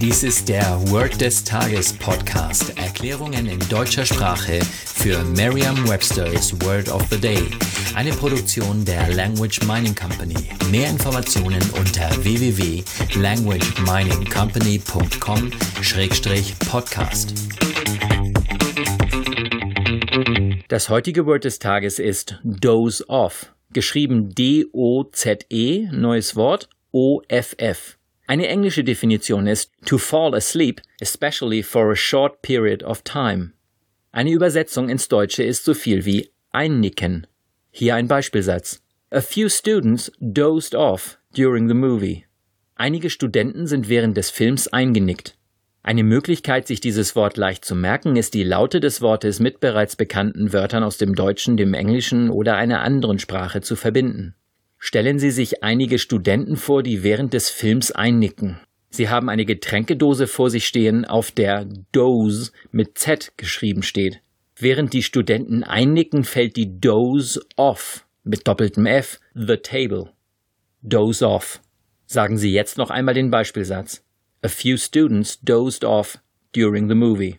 Dies ist der Word des Tages Podcast. Erklärungen in deutscher Sprache für Merriam-Webster's Word of the Day. Eine Produktion der Language Mining Company. Mehr Informationen unter www.languageminingcompany.com-podcast. Das heutige Word des Tages ist doze off. Geschrieben D-O-Z-E, neues Wort, O-F-F. Eine englische Definition ist to fall asleep, especially for a short period of time. Eine Übersetzung ins Deutsche ist so viel wie einnicken. Hier ein Beispielsatz. A few students dozed off during the movie. Einige Studenten sind während des Films eingenickt. Eine Möglichkeit, sich dieses Wort leicht zu merken, ist die Laute des Wortes mit bereits bekannten Wörtern aus dem Deutschen, dem Englischen oder einer anderen Sprache zu verbinden. Stellen Sie sich einige Studenten vor, die während des Films einnicken. Sie haben eine Getränkedose vor sich stehen, auf der Dose mit Z geschrieben steht. Während die Studenten einnicken, fällt die Dose off mit doppeltem F, the table. Dose off. Sagen Sie jetzt noch einmal den Beispielsatz. A few students dozed off during the movie.